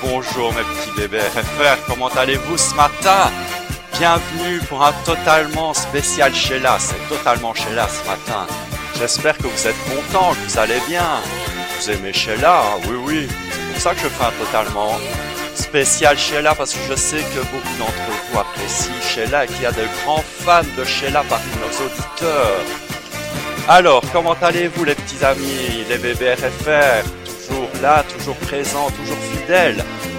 Bonjour mes petits bébés RFR, comment allez-vous ce matin? Bienvenue pour un totalement spécial Sheila, c'est totalement Sheila ce matin. J'espère que vous êtes contents, que vous allez bien. Vous aimez Sheila Oui, oui, c'est pour ça que je fais un totalement spécial Sheila parce que je sais que beaucoup d'entre vous apprécient Sheila et qu'il y a de grands fans de Sheila parmi nos auditeurs. Alors, comment allez-vous les petits amis, les bébés RFR Toujours là, toujours présents, toujours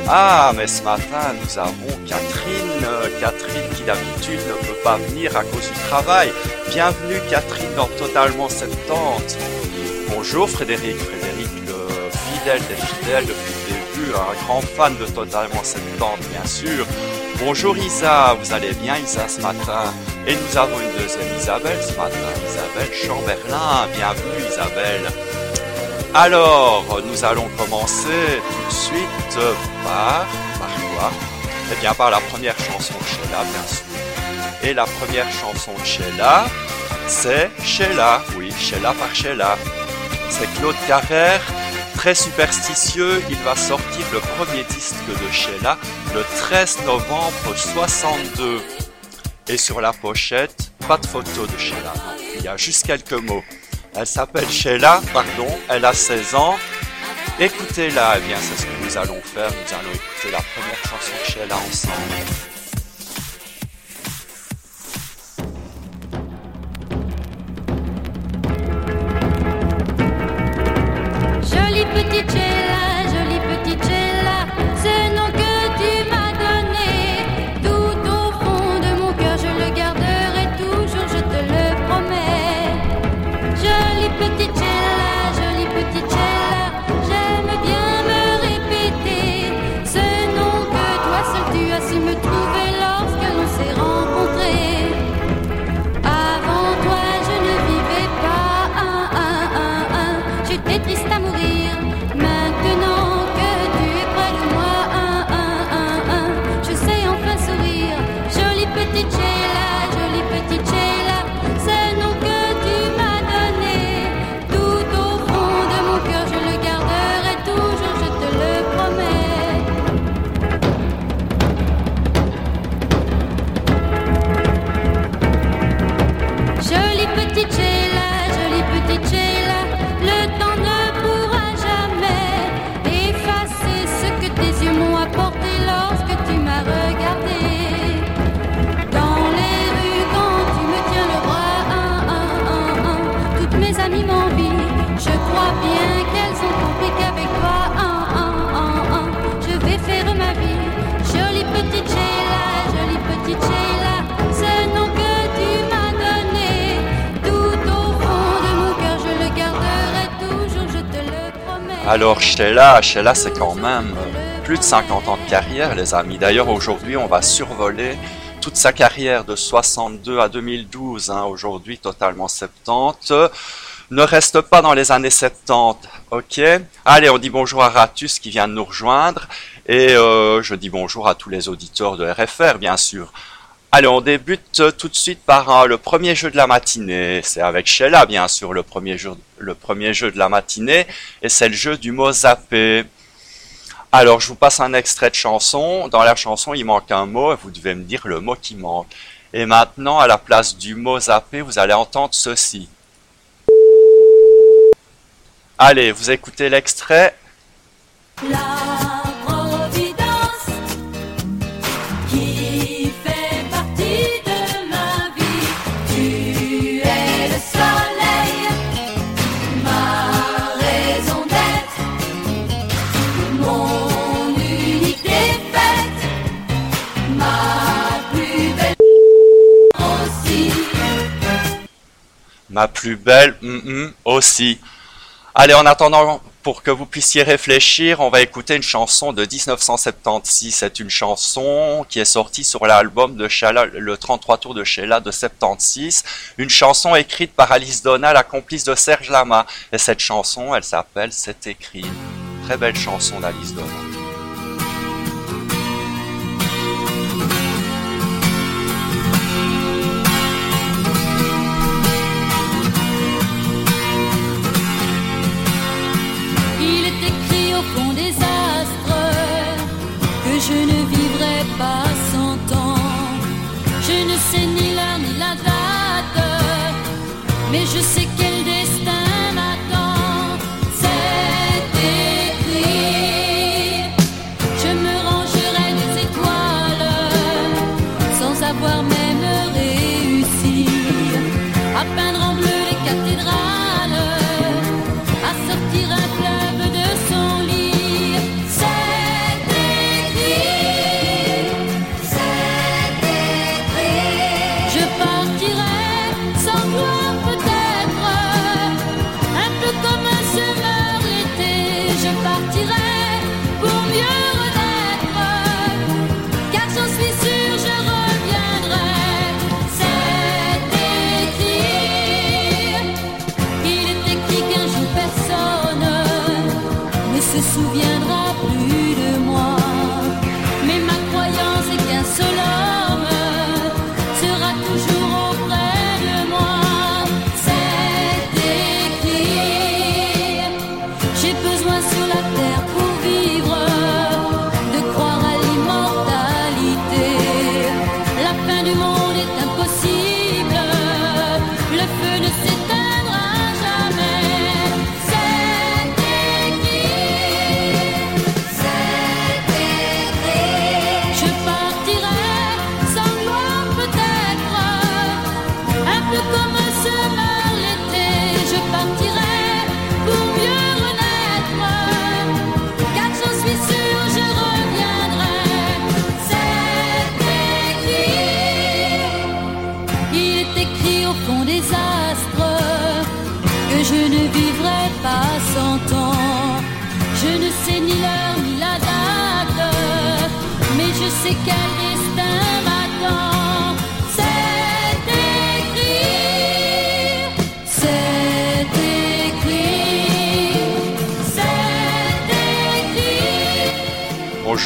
Ah, mais ce matin, nous avons Catherine. Euh, Catherine qui d'habitude ne peut pas venir à cause du travail. Bienvenue Catherine dans Totalement 70. Bonjour Frédéric. Frédéric, le fidèle des fidèles depuis le début, un grand fan de Totalement 70, bien sûr. Bonjour Isa, vous allez bien Isa ce matin? Et nous avons une deuxième Isabelle ce matin, Isabelle Chamberlain. Bienvenue Isabelle. Alors, nous allons commencer tout de suite par, par quoi Eh bien, par la première chanson de Sheila, bien sûr. Et la première chanson de Sheila, c'est Sheila, oui, Sheila par Sheila. C'est Claude Carrère, très superstitieux, il va sortir le premier disque de Sheila le 13 novembre 62. Et sur la pochette, pas de photo de Sheila, il y a juste quelques mots. Elle s'appelle Sheila, pardon, elle a 16 ans. Écoutez-la, eh bien c'est ce nous allons faire, nous allons écouter la première chanson de Sheila ensemble. Alors Sheila, Sheila c'est quand même euh, plus de 50 ans de carrière les amis. D'ailleurs aujourd'hui on va survoler toute sa carrière de 62 à 2012, hein, aujourd'hui totalement 70. Ne reste pas dans les années 70, ok? Allez, on dit bonjour à Ratus qui vient de nous rejoindre et euh, je dis bonjour à tous les auditeurs de RFR bien sûr. Allez, on débute euh, tout de suite par euh, le premier jeu de la matinée. C'est avec Sheila, bien sûr, le premier jeu, de la matinée, et c'est le jeu du mot zappé. Alors, je vous passe un extrait de chanson. Dans la chanson, il manque un mot, et vous devez me dire le mot qui manque. Et maintenant, à la place du mot zappé, vous allez entendre ceci. Allez, vous écoutez l'extrait. Ma plus belle aussi. Allez, en attendant, pour que vous puissiez réfléchir, on va écouter une chanson de 1976. C'est une chanson qui est sortie sur l'album de Sheila, le 33 tours de Sheila de 76. Une chanson écrite par Alice Donna, la complice de Serge Lama. Et cette chanson, elle s'appelle C'est écrit. Très belle chanson d'Alice Donna. pas cent. Je ne sais ni l'heure ni la date, mais je sais qu'elle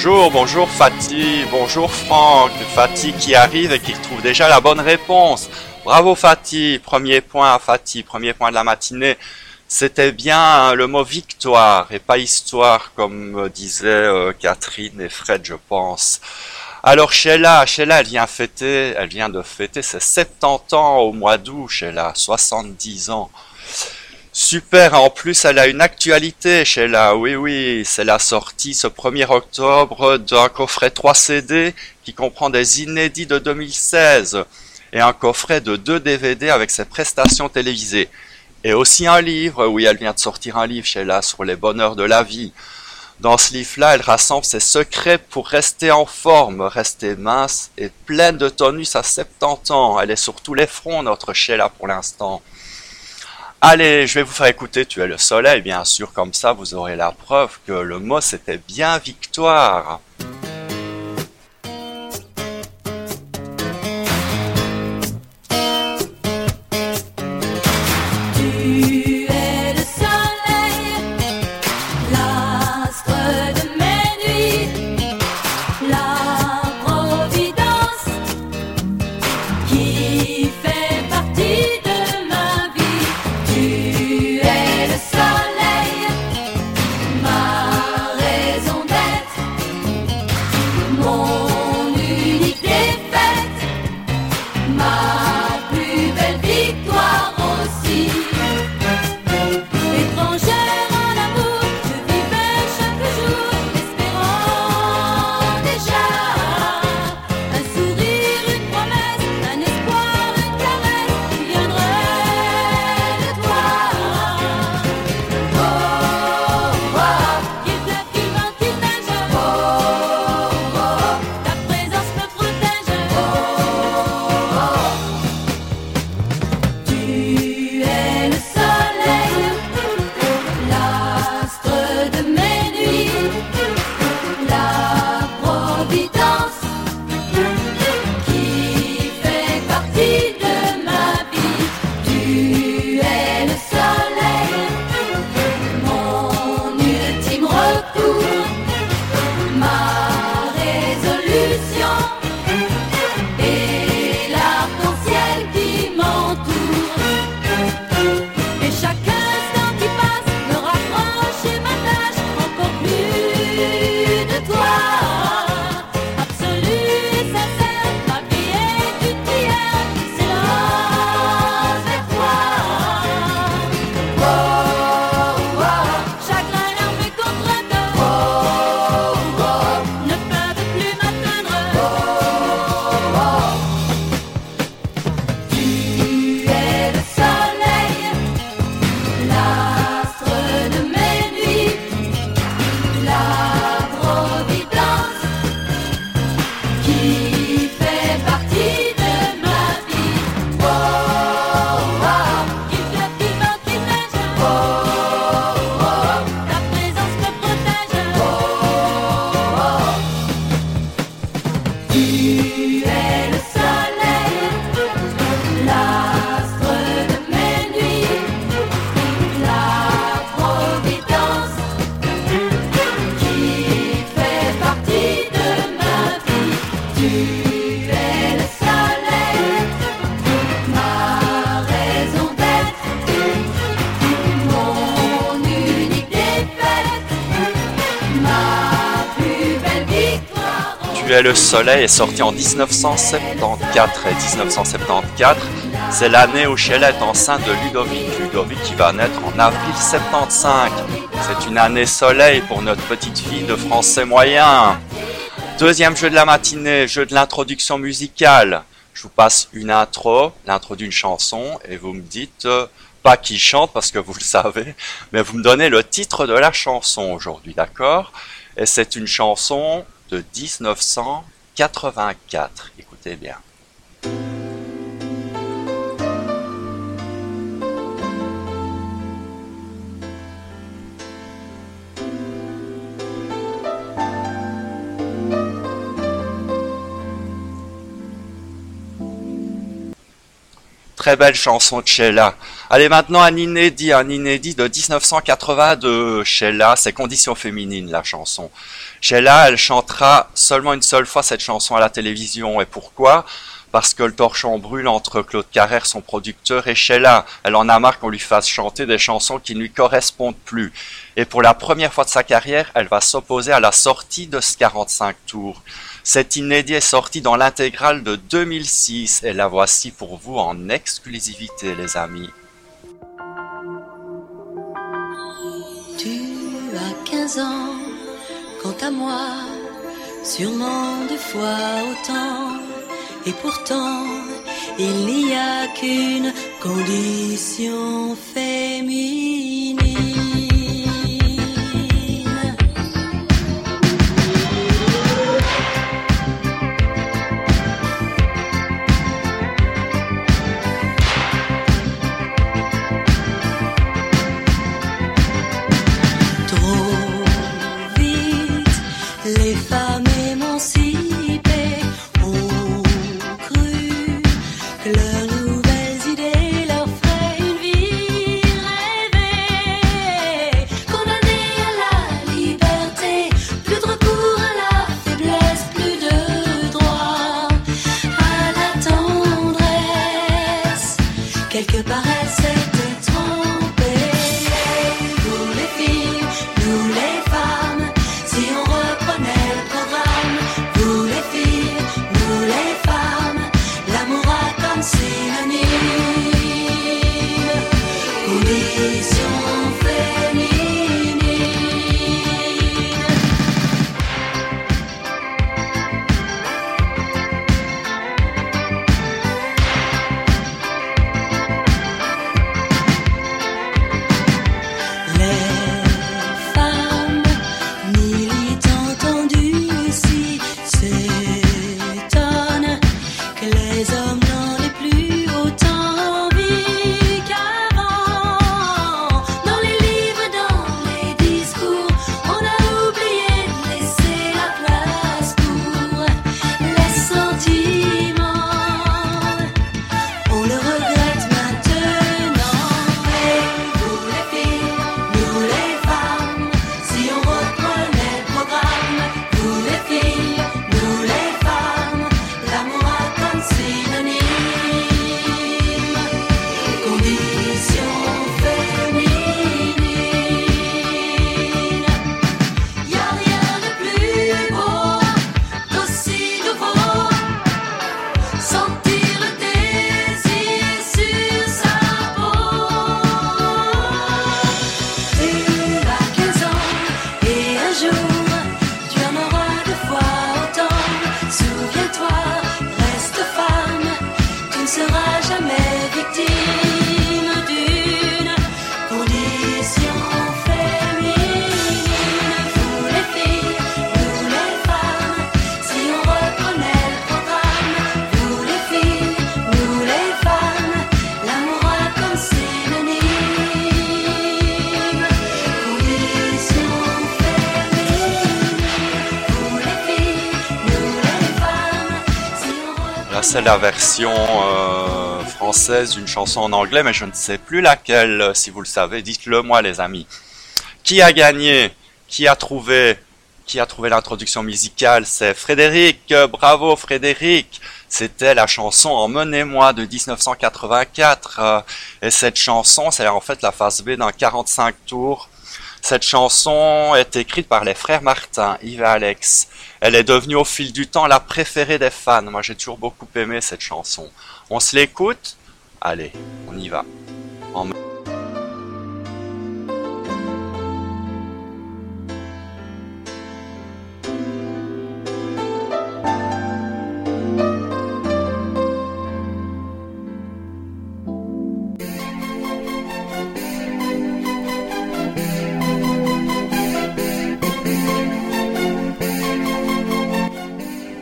Bonjour, bonjour Fatih, bonjour Franck, Fatih qui arrive et qui trouve déjà la bonne réponse. Bravo Fatih, premier point à Fatih, premier point de la matinée. C'était bien hein, le mot victoire et pas histoire comme euh, disaient euh, Catherine et Fred je pense. Alors Sheila, Sheila elle vient fêter, elle vient de fêter ses 70 ans au mois d'août Sheila, 70 ans. Super, en plus elle a une actualité Sheila, oui oui, c'est la sortie ce 1er octobre d'un coffret 3 CD qui comprend des inédits de 2016 et un coffret de 2 DVD avec ses prestations télévisées. Et aussi un livre, oui elle vient de sortir un livre Sheila sur les bonheurs de la vie. Dans ce livre-là, elle rassemble ses secrets pour rester en forme, rester mince et pleine de tonus à 70 ans. Elle est sur tous les fronts, notre Sheila pour l'instant. Allez, je vais vous faire écouter Tu es le soleil, bien sûr, comme ça vous aurez la preuve que le mot c'était bien victoire. Soleil est sorti en 1974 et 1974, c'est l'année où Sheila est enceinte de Ludovic. Ludovic qui va naître en avril 75. C'est une année soleil pour notre petite fille de français moyen. Deuxième jeu de la matinée, jeu de l'introduction musicale. Je vous passe une intro, l'intro d'une chanson, et vous me dites euh, pas qui chante parce que vous le savez, mais vous me donnez le titre de la chanson aujourd'hui, d'accord? Et c'est une chanson de 1984. Écoutez bien. Très belle chanson de Sheila. Allez maintenant un inédit, un inédit de 1982. Sheila, c'est Conditions féminines la chanson. Sheila, elle chantera seulement une seule fois cette chanson à la télévision. Et pourquoi? Parce que le torchon brûle entre Claude Carrère, son producteur, et Sheila. Elle en a marre qu'on lui fasse chanter des chansons qui ne lui correspondent plus. Et pour la première fois de sa carrière, elle va s'opposer à la sortie de ce 45 tours. Cet inédit est sorti dans l'intégrale de 2006 et la voici pour vous en exclusivité les amis. Tu as 15 ans, quant à moi, sûrement deux fois autant. Et pourtant, il n'y a qu'une condition féminine. C'est la version euh, française d'une chanson en anglais mais je ne sais plus laquelle. Si vous le savez, dites-le moi les amis. Qui a gagné? Qui a trouvé? Qui a trouvé l'introduction musicale? C'est Frédéric. Bravo Frédéric. C'était la chanson Emmenez-moi de 1984. Euh, Et cette chanson, c'est en fait la phase B d'un 45 tours Cette chanson est écrite par les frères Martin, Yves et Alex. Elle est devenue au fil du temps la préférée des fans. Moi, j'ai toujours beaucoup aimé cette chanson. On se l'écoute? Allez, on y va.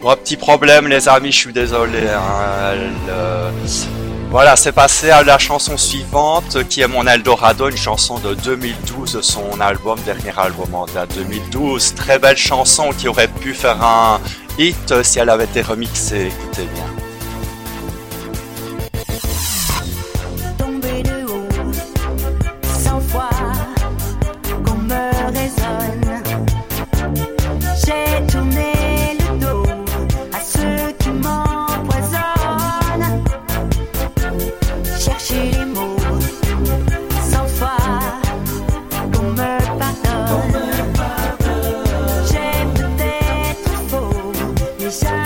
Bon, petit problème les amis, je suis désolé. Hein, euh, Voilà, c'est passé à la chanson suivante qui est mon Eldorado, une chanson de 2012, son album, dernier album en date 2012. Très belle chanson qui aurait pu faire un hit si elle avait été remixée, écoutez bien. desire.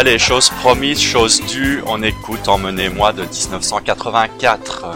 Allez, chose promise, chose due, on écoute Emmenez-moi de 1984.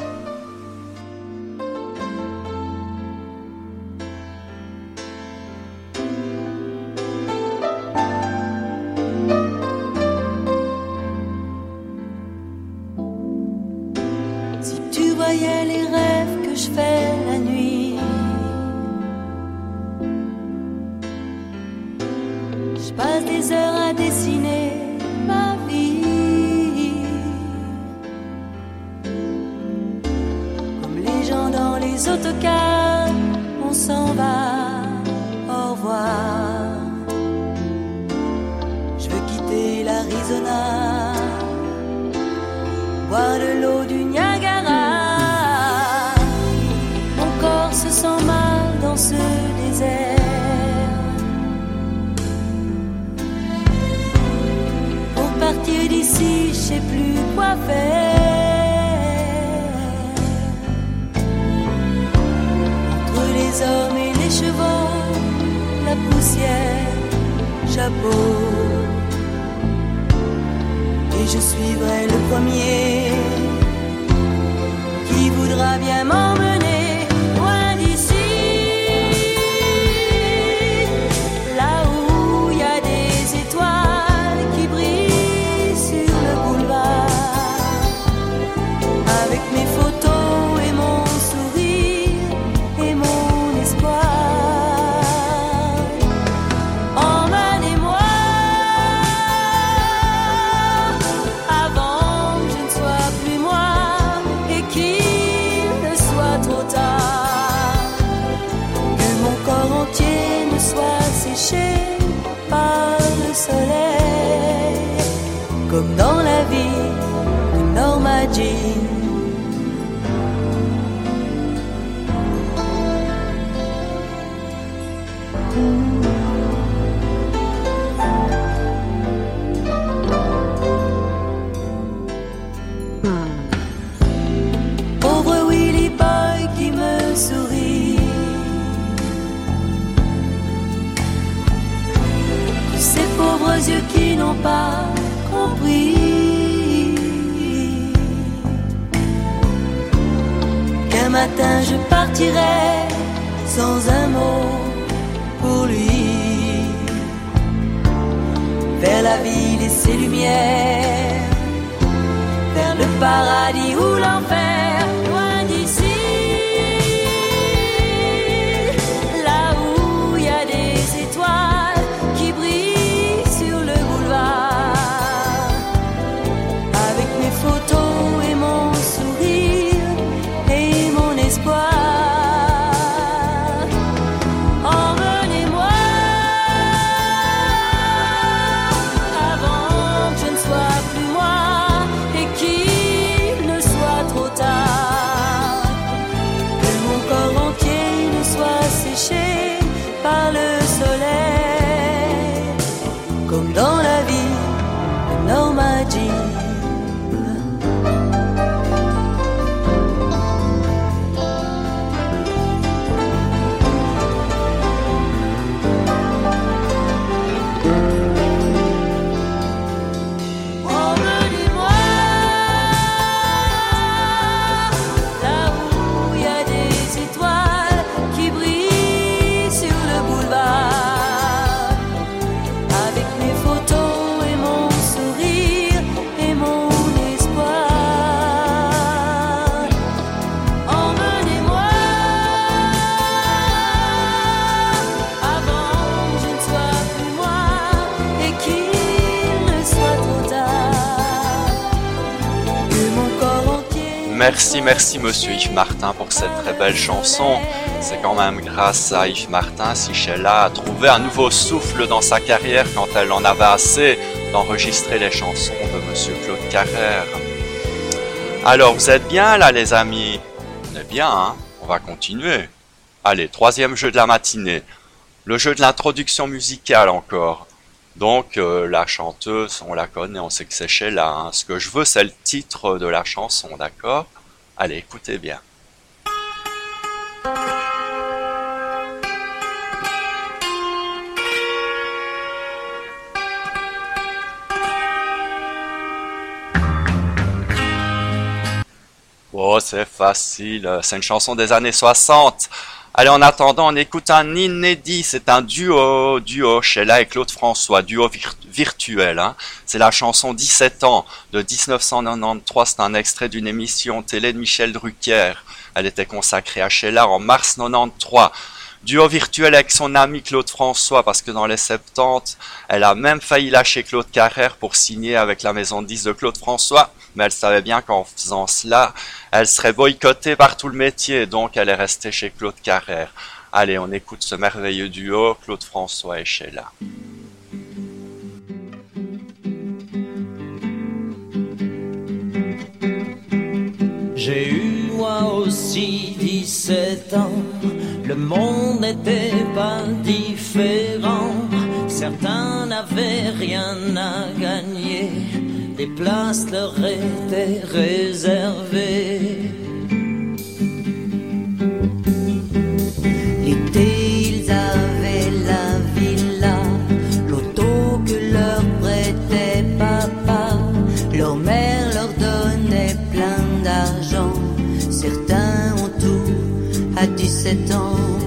Se sent mal dans ce désert. Pour partir d'ici, je sais plus quoi faire. Entre les hommes et les chevaux, la poussière, chapeau. Et je suivrai le premier qui voudra bien m'emmener sans un mot pour lui. Vers la ville et ses lumières vers le paradis ou l'enfer, Merci, merci Monsieur Yves Martin pour cette très belle chanson. C'est quand même grâce à Yves Martin si Sheila a trouvé un nouveau souffle dans sa carrière quand elle en avait assez d'enregistrer les chansons de Monsieur Claude Carrère. Alors, vous êtes bien là les amis? On est bien, hein? On va continuer. Allez, troisième jeu de la matinée. Le jeu de l'introduction musicale encore. Donc euh, la chanteuse, on la connaît, on sait que c'est Sheila. hein. Ce que je veux, c'est le titre de la chanson, d'accord? Allez, écoutez bien. Oh, c'est facile, c'est une chanson des années 60. Allez, en attendant, on écoute un inédit, c'est un duo, duo, Sheila et Claude François, duo vir- virtuel. Hein. C'est la chanson 17 ans de 1993, c'est un extrait d'une émission télé de Michel Drucker. Elle était consacrée à Sheila en mars 93. Duo virtuel avec son ami Claude François, parce que dans les 70, elle a même failli lâcher Claude Carrère pour signer avec la maison de 10 de Claude François. Mais elle savait bien qu'en faisant cela, elle serait boycottée par tout le métier, donc elle est restée chez Claude Carrère. Allez, on écoute ce merveilleux duo, Claude François et Sheila. J'ai eu moi aussi 17 ans, le monde n'était pas différent. Certains n'avaient rien à gagner, des places leur étaient réservées. L'été, ils avaient la villa, l'auto que leur prêtait papa. Leur mère leur donnait plein d'argent. Certains ont tout à 17 ans.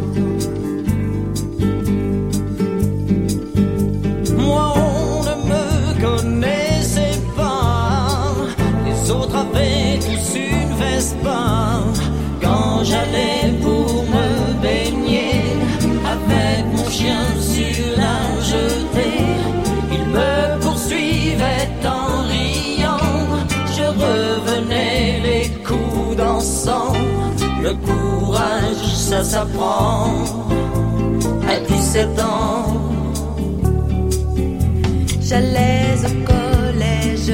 Quand j'allais pour me baigner avec mon chien sur la jetée, il me poursuivait en riant. Je revenais les coups dansant. Le courage, ça s'apprend à 17 ans. J'allais au collège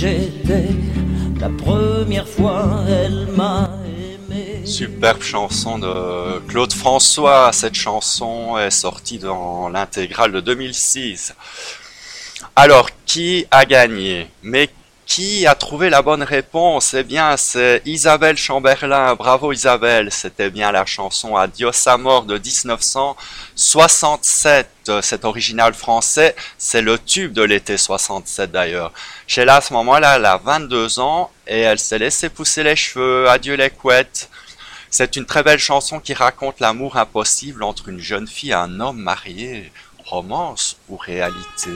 La première fois, elle m'a aimé. Superbe chanson de Claude François. Cette chanson est sortie dans l'intégrale de 2006. Alors, qui a gagné? Mais qui a trouvé la bonne réponse? Eh bien, c'est Isabelle Chamberlain. Bravo Isabelle. C'était bien la chanson Adios Amor de 1967. Cet original français, c'est le tube de l'été 67 d'ailleurs. Sheila, à ce moment-là, elle a 22 ans et elle s'est laissé pousser les cheveux. Adieu les couettes. C'est une très belle chanson qui raconte l'amour impossible entre une jeune fille et un homme marié. Romance ou réalité?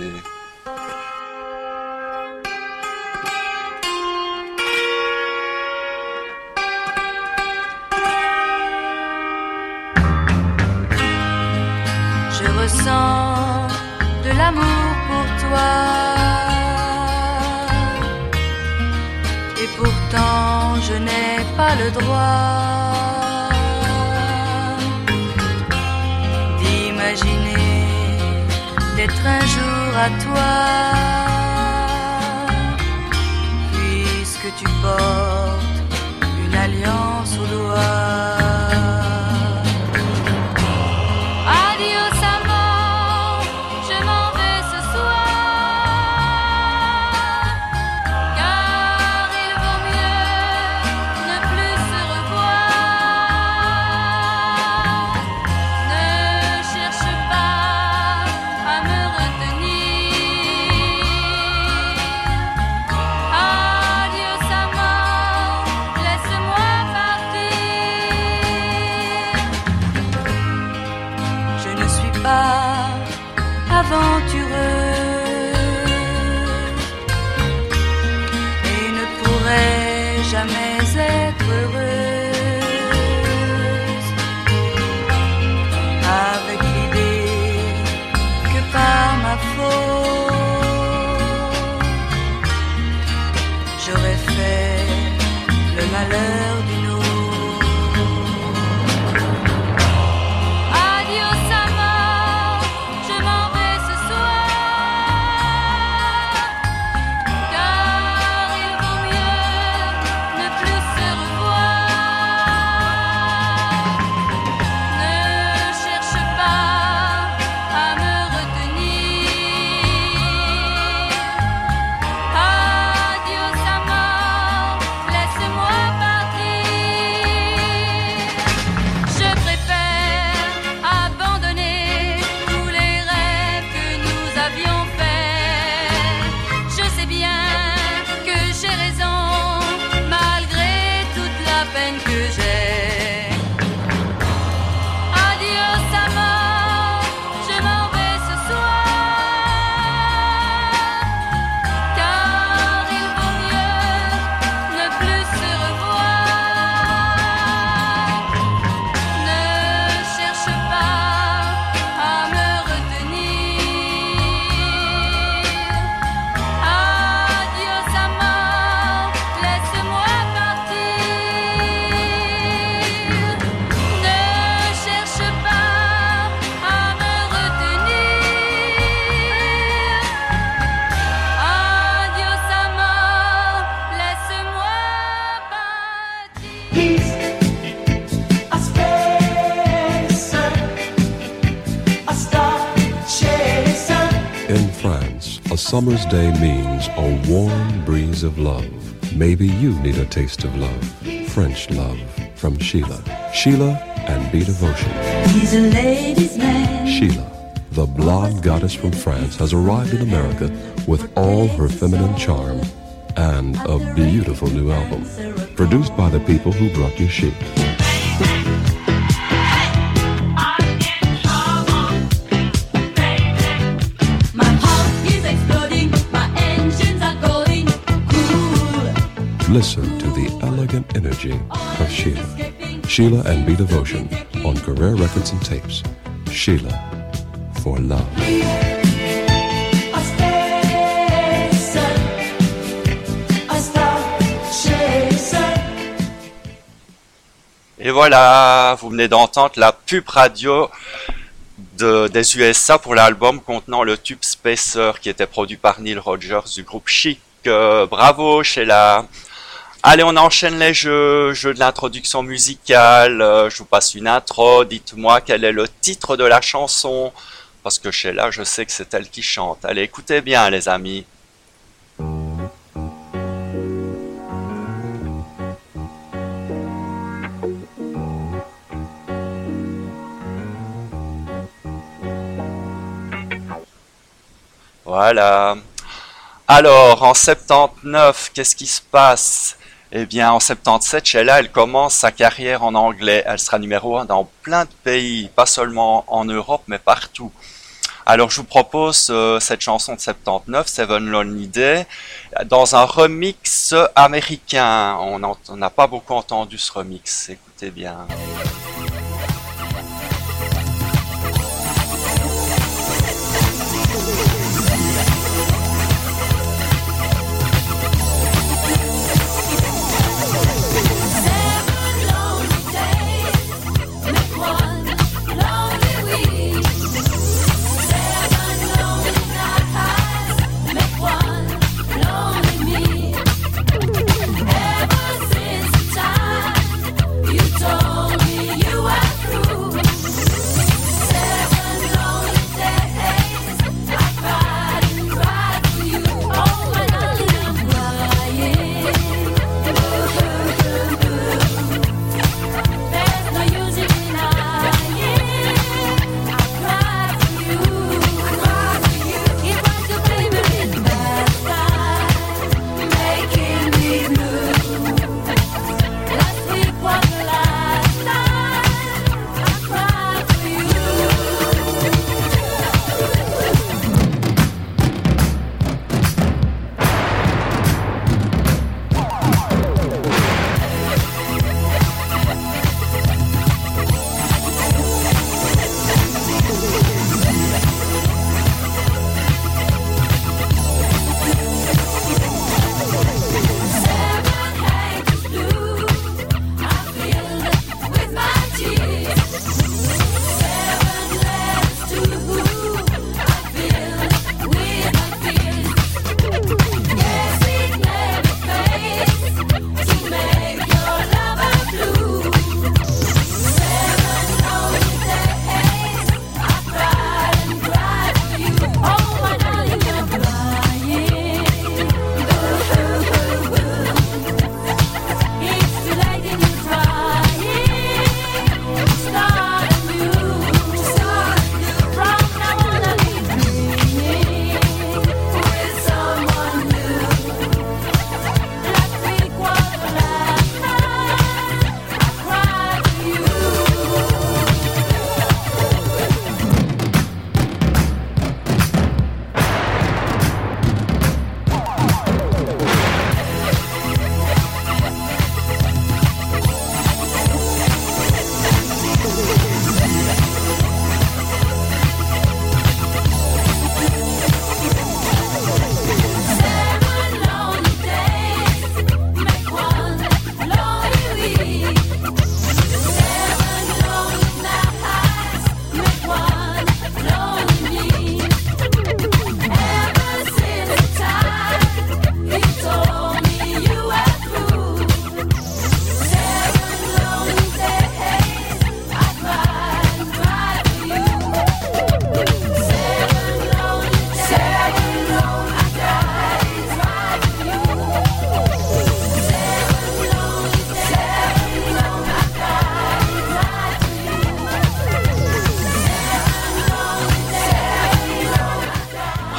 De l'amour pour toi. Et pourtant, je n'ai pas le droit d'imaginer d'être un jour à toi. Puisque tu portes jamais heureux. Summer's day means a warm breeze of love. Maybe you need a taste of love. French love from Sheila. Sheila and Be Devotion. He's a ladies' man. Sheila, the blonde goddess from France, has arrived in America with all her feminine charm and a beautiful new album. Produced by the people who brought you Chic. Listen to the elegant energy of Sheila. Sheila and Be Devotion on Career Records and Tapes. Sheila for love. Et voilà, vous venez d'entendre la pub radio de- des USA pour l'album contenant le tube Spacer qui était produit par Neil Rogers du groupe Chic. Euh, bravo Sheila. Allez, on enchaîne les jeux, jeux de l'introduction musicale. Euh, je vous passe une intro. Dites-moi quel est le titre de la chanson. Parce que Sheila, je sais que c'est elle qui chante. Allez, écoutez bien les amis. Voilà. Alors, en 79, qu'est-ce qui se passe? Eh bien, en 77, Sheila, elle commence sa carrière en anglais. Elle sera numéro un dans plein de pays, pas seulement en Europe, mais partout. Alors, je vous propose euh, cette chanson de 79, Seven Lonely Day, dans un remix américain. On n'a pas beaucoup entendu ce remix. Écoutez bien.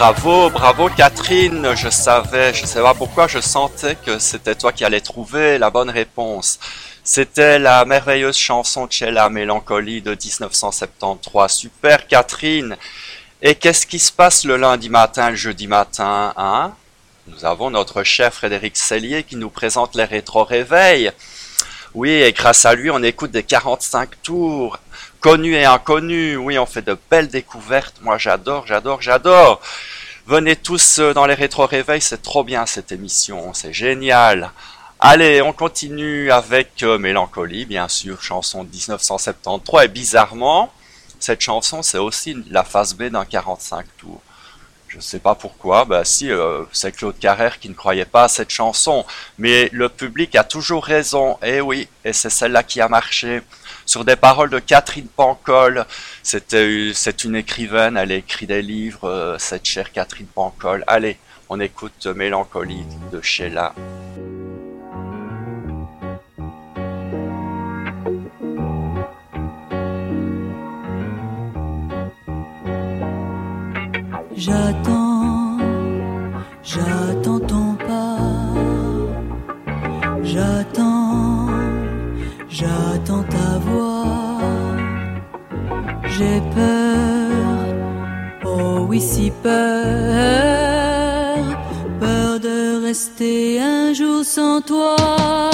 Bravo, bravo Catherine, je savais, je sais pas pourquoi, je sentais que c'était toi qui allais trouver la bonne réponse. C'était la merveilleuse chanson Cella Mélancolie de 1973. Super Catherine. Et qu'est-ce qui se passe le lundi matin, le jeudi matin, hein? Nous avons notre cher Frédéric Cellier qui nous présente les rétro-réveils. Oui, et grâce à lui, on écoute des 45 tours, connus et inconnus. Oui, on fait de belles découvertes. Moi, j'adore, j'adore, j'adore. Venez tous euh, dans les rétro-réveils, c'est trop bien cette émission, c'est génial. Allez, on continue avec euh, Mélancolie, bien sûr, chanson de 1973. Et bizarrement, cette chanson, c'est aussi la phase B d'un 45 tours. Je ne sais pas pourquoi, bah si, euh, c'est Claude Carrère qui ne croyait pas à cette chanson. Mais le public a toujours raison, et eh oui, et c'est celle-là qui a marché sur des paroles de Catherine Pancol. C'est une écrivaine, elle écrit des livres, euh, cette chère Catherine Pancol. Allez, on écoute Mélancolie de Sheila. J'ai peur, oh oui si peur, peur de rester un jour sans toi.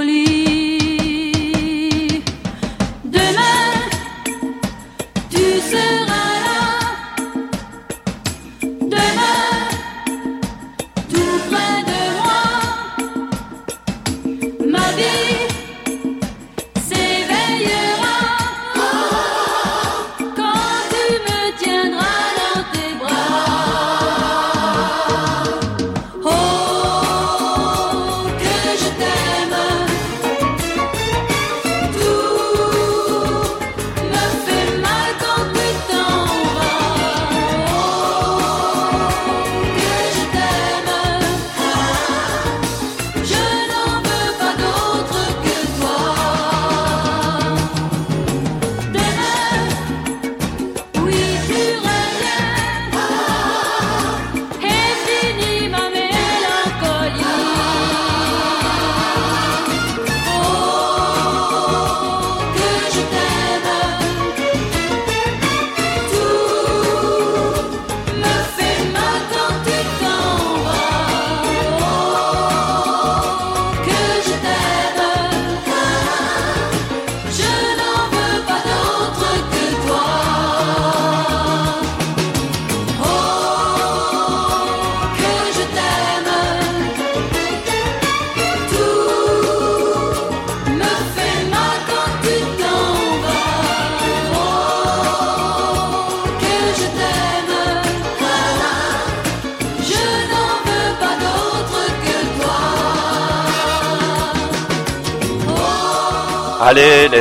Allez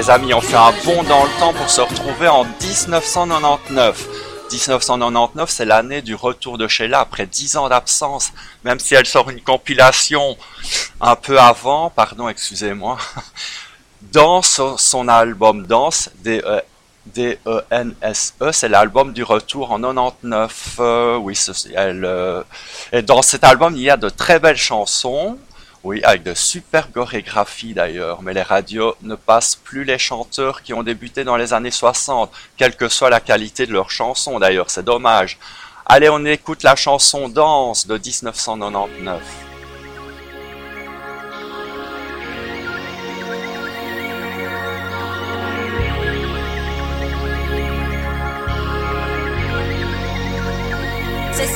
les amis, on fait un bond dans le temps pour se retrouver en 1999. 1999, c'est l'année du retour de Sheila après 10 ans d'absence, même si elle sort une compilation un peu avant, pardon, excusez-moi, dans son, album Danse, D-E-N-S-E, c'est l'album du retour en 99. Euh, oui, elle, euh, et dans cet album, il y a de très belles chansons. Oui, avec de super chorégraphies d'ailleurs, mais les radios ne passent plus les chanteurs qui ont débuté dans les années 60, quelle que soit la qualité de leurs chansons d'ailleurs, c'est dommage. Allez, on écoute la chanson Danse de 1999. C'est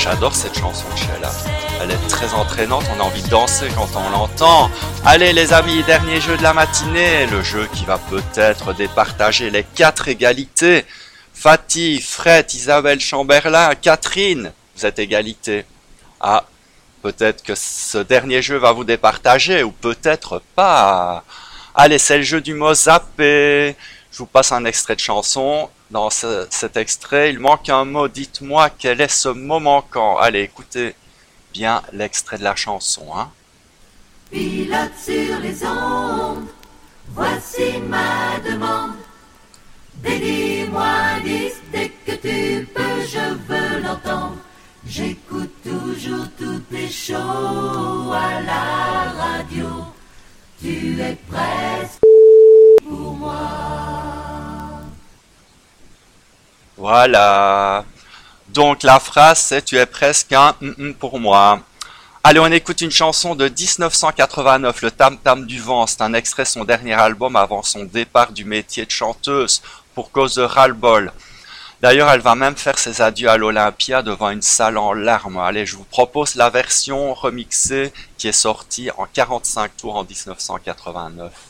j'adore cette chanson de Sheila. Elle est très entraînante, on a envie de danser quand on l'entend. Allez les amis, dernier jeu de la matinée, le jeu qui va peut-être départager les quatre égalités. Fatih, Fred, Isabelle Chamberlain, Catherine, vous êtes égalité. Ah, peut-être que ce dernier jeu va vous départager, ou peut-être pas. Allez, c'est le jeu du mot zappé. Je vous passe un extrait de chanson. Dans ce- cet extrait, il manque un mot. Dites-moi quel est ce mot manquant. Allez, écoutez bien l'extrait de la chanson. Hein. Pilote sur les ondes, voici ma demande. Dédie-moi un disque dès que tu peux, je veux l'entendre. J'écoute toujours toutes les shows à la radio. Tu es presque pour moi. Voilà. Donc la phrase c'est tu es presque un mm, mm pour moi. Allez, on écoute une chanson de 1989, le Tam Tam du vent. C'est un extrait de son dernier album avant son départ du métier de chanteuse pour cause de ras-le-bol. D'ailleurs, elle va même faire ses adieux à l'Olympia devant une salle en larmes. Allez, je vous propose la version remixée qui est sortie en 45 tours en 1989.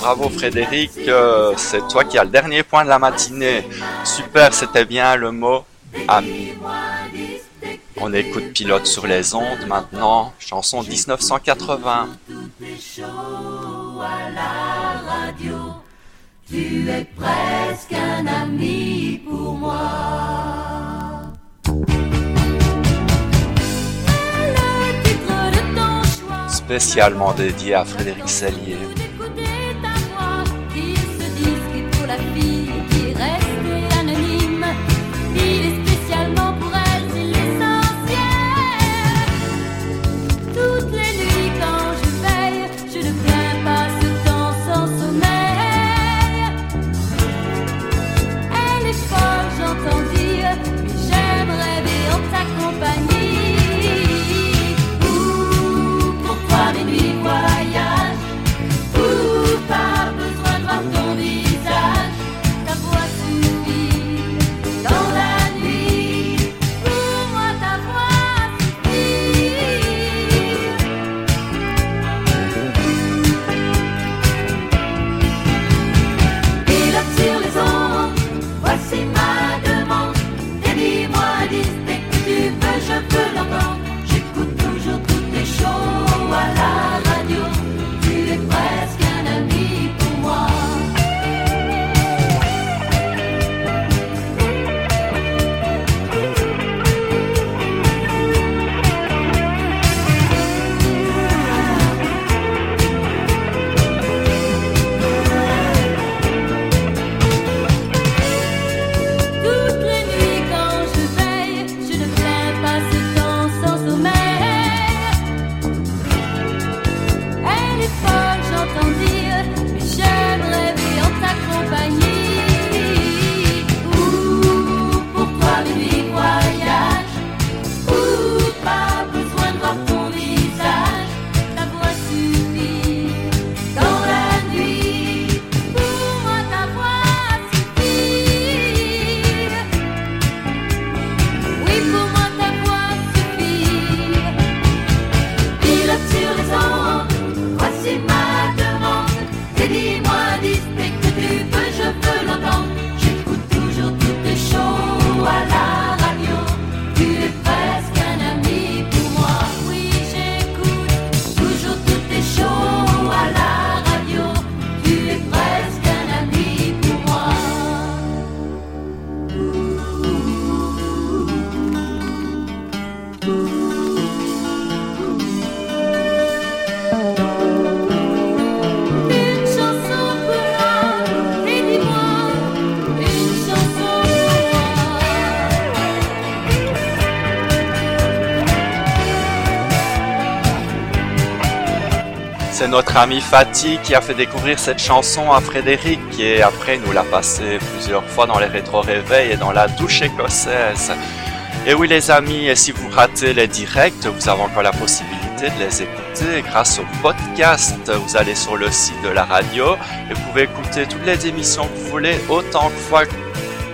bravo Frédéric, euh, c'est toi qui as le dernier point de la matinée. Super, c'était bien le mot ami. On écoute Pilote sur les ondes maintenant, chanson 1980. Tu es presque un ami pour moi. Spécialement dédié à Frédéric Sellier. C'est notre ami Fatih qui a fait découvrir cette chanson à Frédéric et après nous l'a passé plusieurs fois dans les rétro-réveils et dans la douche écossaise. Et oui les amis, et si vous ratez les directs, vous avez encore la possibilité de les écouter grâce au podcast. Vous allez sur le site de la radio et vous pouvez écouter toutes les émissions que vous voulez autant fois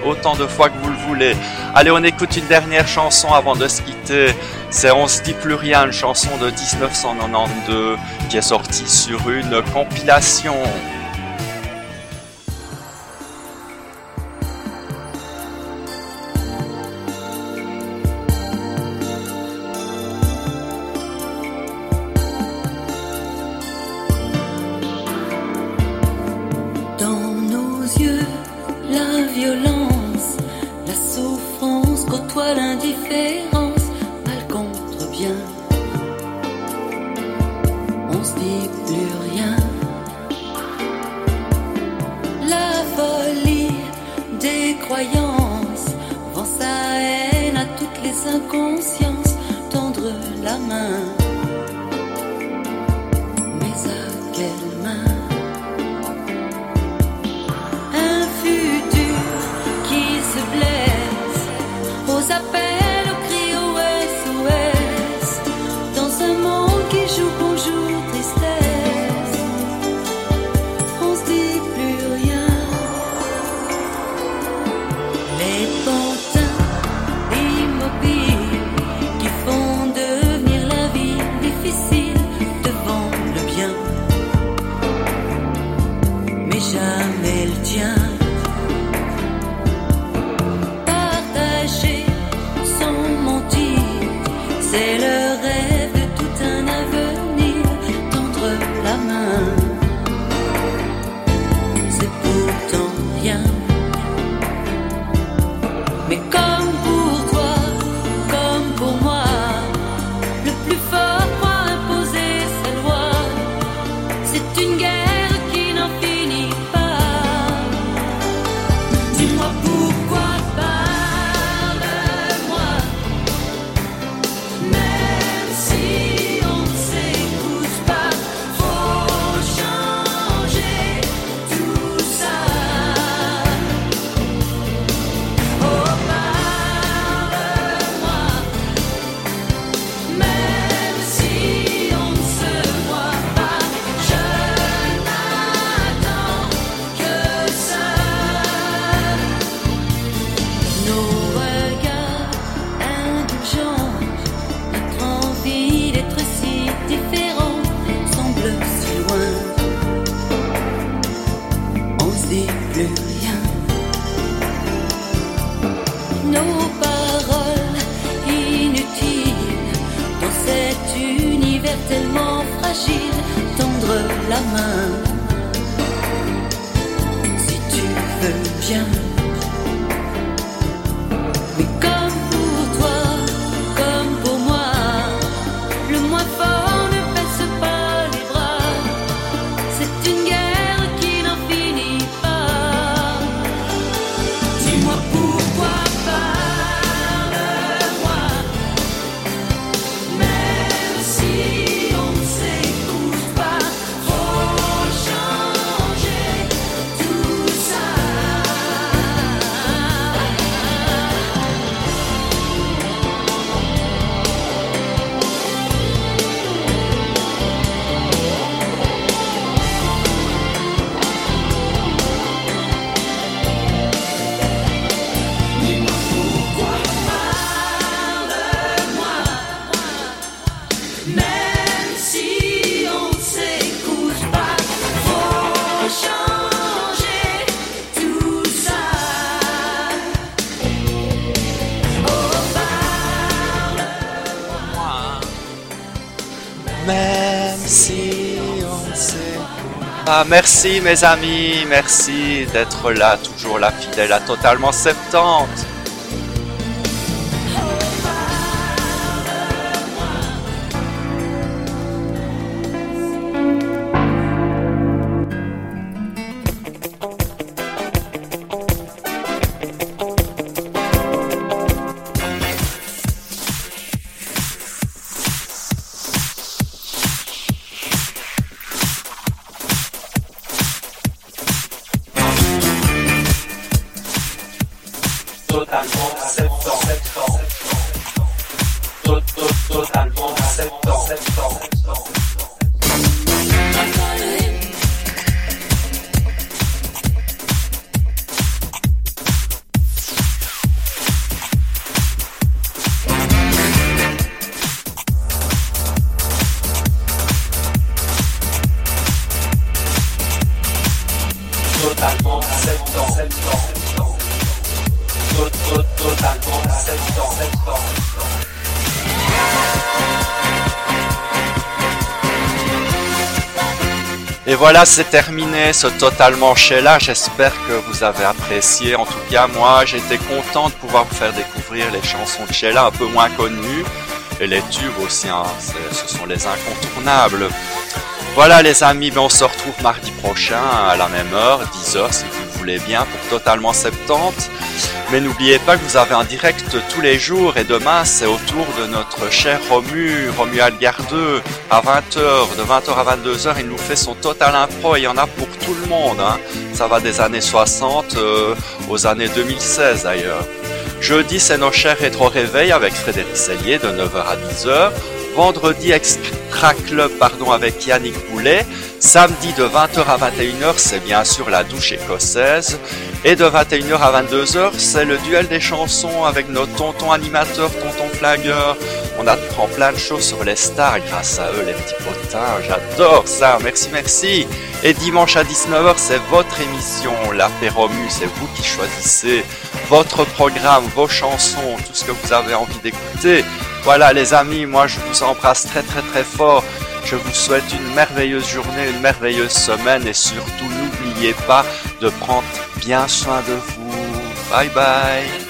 autant de fois que vous le voulez. Allez, on écoute une dernière chanson avant de se quitter. C'est On se dit plus rien, une chanson de 1992 qui est sortie sur une compilation. Ah, merci mes amis, merci d'être là, toujours là, fidèle à totalement 70. Voilà, c'est terminé ce totalement chez là. J'espère que vous avez apprécié. En tout cas, moi, j'étais content de pouvoir vous faire découvrir les chansons de Sheila un peu moins connues. Et les tubes aussi, hein. ce sont les incontournables. Voilà les amis, ben on se retrouve mardi prochain à la même heure, 10h si vous voulez bien, pour Totalement 70. Mais n'oubliez pas que vous avez un direct tous les jours et demain c'est au tour de notre cher Romu, Romuald Gardeux, à 20h, de 20h à 22h, il nous fait son Total Impro et il y en a pour tout le monde. Hein. Ça va des années 60 euh, aux années 2016 d'ailleurs. Jeudi, c'est nos chers rétro réveils avec Frédéric Sellier de 9h à 10h. Vendredi, Extra Club pardon, avec Yannick Boulet. Samedi de 20h à 21h, c'est bien sûr la douche écossaise. Et de 21h à 22h, c'est le duel des chansons avec notre tonton animateur, tonton flagueur. On apprend plein de choses sur les stars grâce à eux, les petits potins. J'adore ça. Merci, merci. Et dimanche à 19h, c'est votre émission, l'apéromu. C'est vous qui choisissez votre programme, vos chansons, tout ce que vous avez envie d'écouter. Voilà les amis, moi je vous embrasse très très très fort. Je vous souhaite une merveilleuse journée, une merveilleuse semaine et surtout n'oubliez pas de prendre bien soin de vous. Bye bye